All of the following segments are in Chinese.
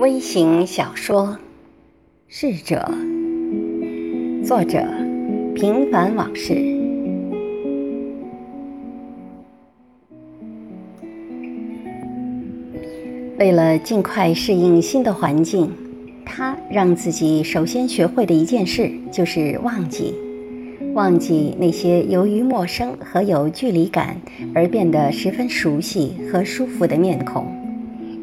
微型小说《逝者》，作者：平凡往事。为了尽快适应新的环境，他让自己首先学会的一件事就是忘记，忘记那些由于陌生和有距离感而变得十分熟悉和舒服的面孔。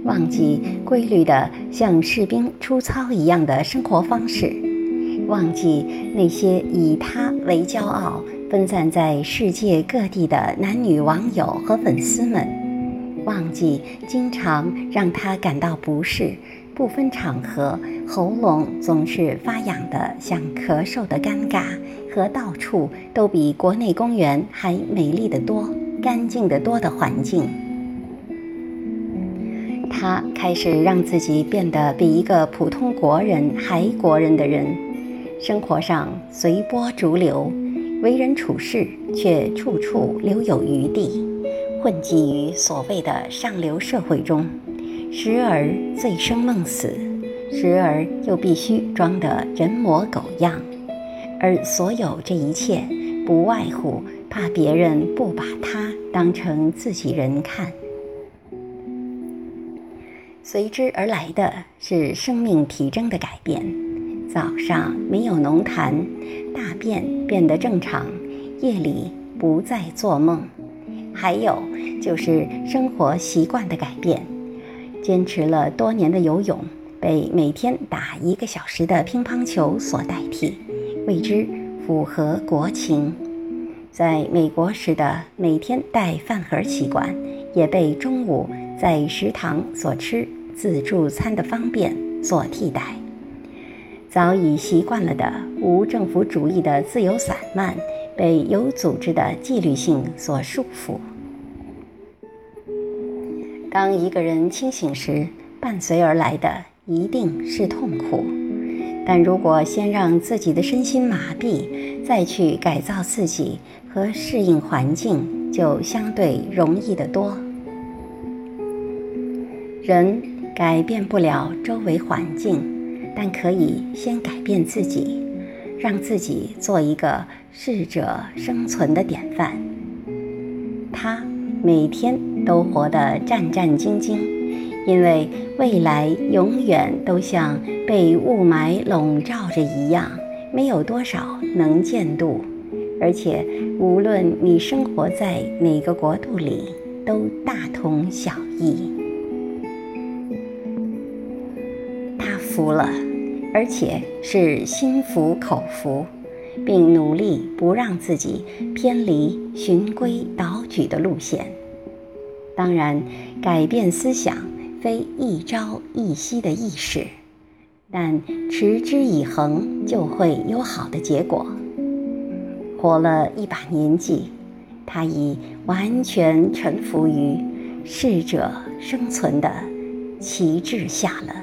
忘记规律的像士兵出操一样的生活方式，忘记那些以他为骄傲、分散在世界各地的男女网友和粉丝们，忘记经常让他感到不适、不分场合喉咙总是发痒的像咳嗽的尴尬和到处都比国内公园还美丽的多、干净的多的环境。他开始让自己变得比一个普通国人还国人的人，生活上随波逐流，为人处事却处处留有余地，混迹于所谓的上流社会中，时而醉生梦死，时而又必须装得人模狗样，而所有这一切，不外乎怕别人不把他当成自己人看。随之而来的是生命体征的改变，早上没有浓痰，大便变得正常，夜里不再做梦，还有就是生活习惯的改变，坚持了多年的游泳被每天打一个小时的乒乓球所代替，为之符合国情。在美国时的每天带饭盒习惯，也被中午在食堂所吃。自助餐的方便所替代，早已习惯了的无政府主义的自由散漫，被有组织的纪律性所束缚。当一个人清醒时，伴随而来的一定是痛苦。但如果先让自己的身心麻痹，再去改造自己和适应环境，就相对容易得多。人。改变不了周围环境，但可以先改变自己，让自己做一个适者生存的典范。他每天都活得战战兢兢，因为未来永远都像被雾霾笼罩着一样，没有多少能见度，而且无论你生活在哪个国度里，都大同小异。服了，而且是心服口服，并努力不让自己偏离循规蹈矩的路线。当然，改变思想非一朝一夕的易事，但持之以恒就会有好的结果。活了一把年纪，他已完全臣服于适者生存的旗帜下了。